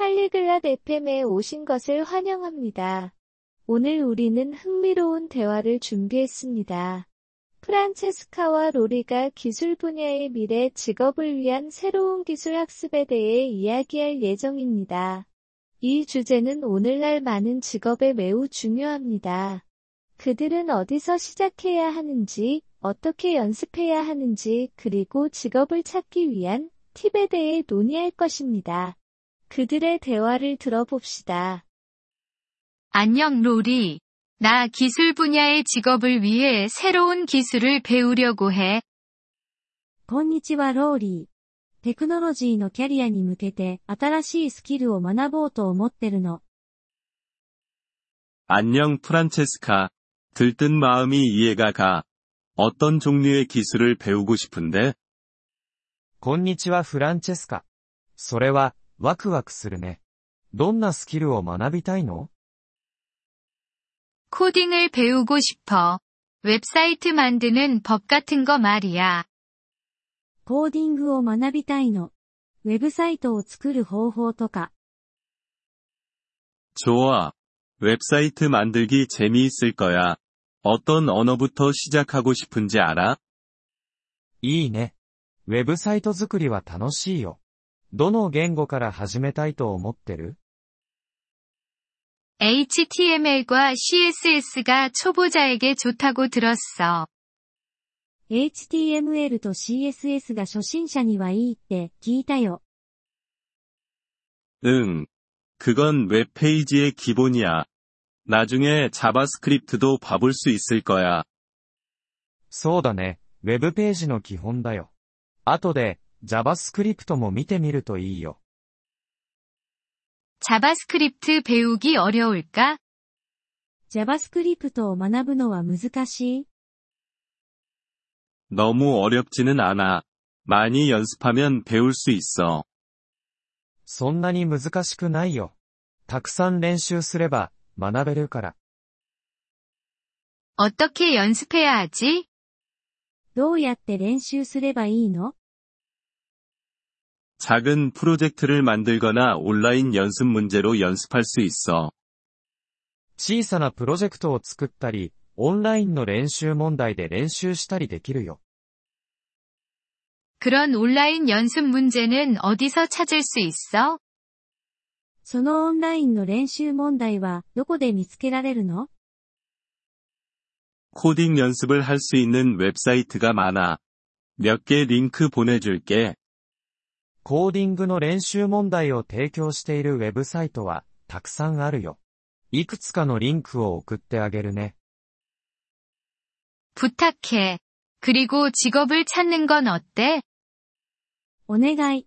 팔리글랏 FM에 오신 것을 환영합니다. 오늘 우리는 흥미로운 대화를 준비했습니다. 프란체스카와 로리가 기술 분야의 미래 직업을 위한 새로운 기술 학습에 대해 이야기할 예정입니다. 이 주제는 오늘날 많은 직업에 매우 중요합니다. 그들은 어디서 시작해야 하는지, 어떻게 연습해야 하는지, 그리고 직업을 찾기 위한 팁에 대해 논의할 것입니다. 그들의 대화를 들어봅시다. 안녕, 로리. 나 기술 분야의 직업을 위해 새로운 기술을 배우려고 해. こんにちは、ローリー。テクノロジーのキャリアに向けて新しいスキルを学ぼうと思ってるの。 안녕, 프란체스카. 들뜬 마음이 이해가 가. 어떤 종류의 기술을 배우고 싶은데? こんにちは、フランチェスカ。それは、ワクワクするね。どんなスキルを学びたいの？코딩을배우고싶 어。 ウェブサイト만드는 법 같은 거 말이 야. コーディングを学びたいの。ウェブサイトを作る方法とか。좋 아. ウェブサイト만들기 재미있을 거 야. 어떤 언어부터 시작하고 싶은지 알 아? いいね。ウェブサイト作りは楽しいよ。どの言語から始めたいと思ってる HTML 과 CSS 가 초보자에게 좋다고 들었 어. HTML と CSS が初心者にはいいって聞いたよ。うん.그건 웹페이지의 기본이 야. 나중에 자바스크립트도 봐볼 수 있을 거 야. そうだね。ウェブページの基本だよ。後で JavaScript も見てみるといいよ。JavaScript 배우기어려울까 JavaScript を学ぶのは難しい너무어렵지는않아많이연습하면배울수있어そんなに難しくないよ。たくさん練習すれば学べるから。어떻게연습해야하지どうやって練習すればいいの 작은 프로젝트를 만들거나 온라인 연습 문제로 연습할 수 있어. 小さなプロジェクトを作ったり、 온라인 の練習問題で練習したりできるよ。 그런 온라인 연습 문제는 어디서 찾을 수 있어? そのオンラインの練習問題はどこで見つけられるの 코딩 연습을 할 수 있는 웹사이트가 많아. 몇 개 링크 보내줄게. コーディングの練習問題を提供しているウェブサイトはたくさんあるよ。いくつかのリンクを送ってあげるね。부탁해그리고직업을찾는건어 때? お願い。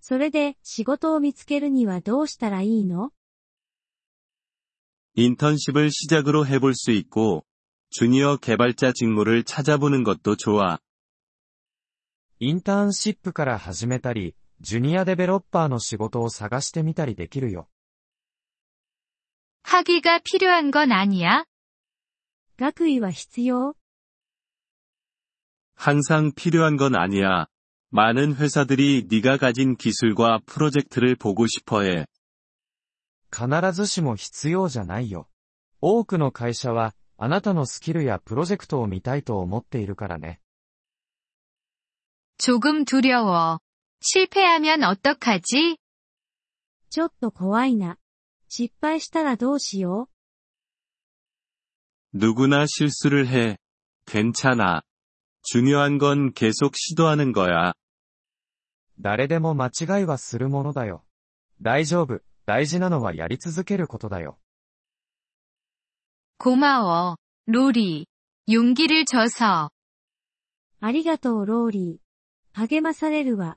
それで仕事を見つけるにはどうしたらいいのインターンシブ을시작으로해볼수있고주니어개발자직무를찾아보는것도좋아インターンシップから始めたり、ジュニアデベロッパーの仕事を探してみたりできるよ。학위が필요한건아니 야? 学位は必要？항상 필요한 건 아니 야. 많은 회사들이 네가 가진 기술과 프로젝트를 보고 싶어 해. 必ずしも必要じゃないよ。多くの会社はあなたのスキルやプロジェクトを見たいと思っているからね。조금두려워 실패하면 어떡하지? ちょっと怖いな。失敗したらどうしよう? 누구나 실수를 해. 괜찮아. 중요한 건 계속 시도하는 거야. 誰でも間違いはするものだよ。大丈夫。大事なのはやり続けることだよ。 고마워, 로리. 용기를 줘서. ありがとう、ローリー。励まされるわ。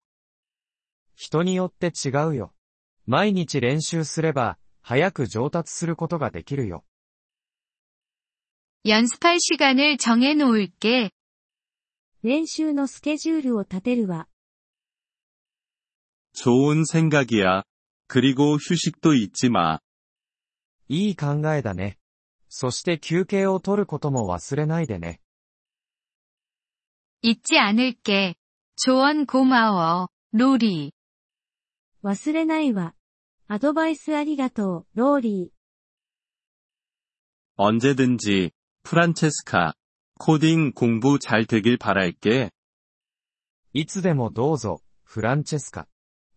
人によって違うよ。毎日練習すれば、早く上達することができるよ。연습할시간을정해놓을 게。 練習のスケジュールを立てるわ。좋은 생각이 야. 그리고 휴식도 잊지 마. いい考えだね。そして休憩を取ることも忘れないでね。잊지않을 게。 조언고마 워、 ロリー。忘れないわ。アドバイスありがとう、ローリー。언제든지フランチェスカ、コーディング공부 잘 되길 바랄 게. いつでもどうぞ、フランチェスカ。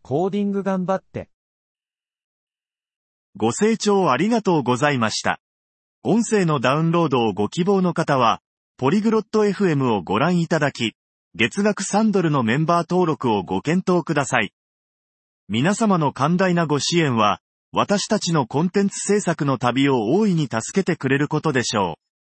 コーディング頑張って。ご清聴ありがとうございました。音声のダウンロードをご希望の方は、ポリグロット FM をご覧いただき、月額3ドルのメンバー登録をご検討ください。皆様の寛大なご支援は、私たちのコンテンツ制作の旅を大いに助けてくれることでしょう。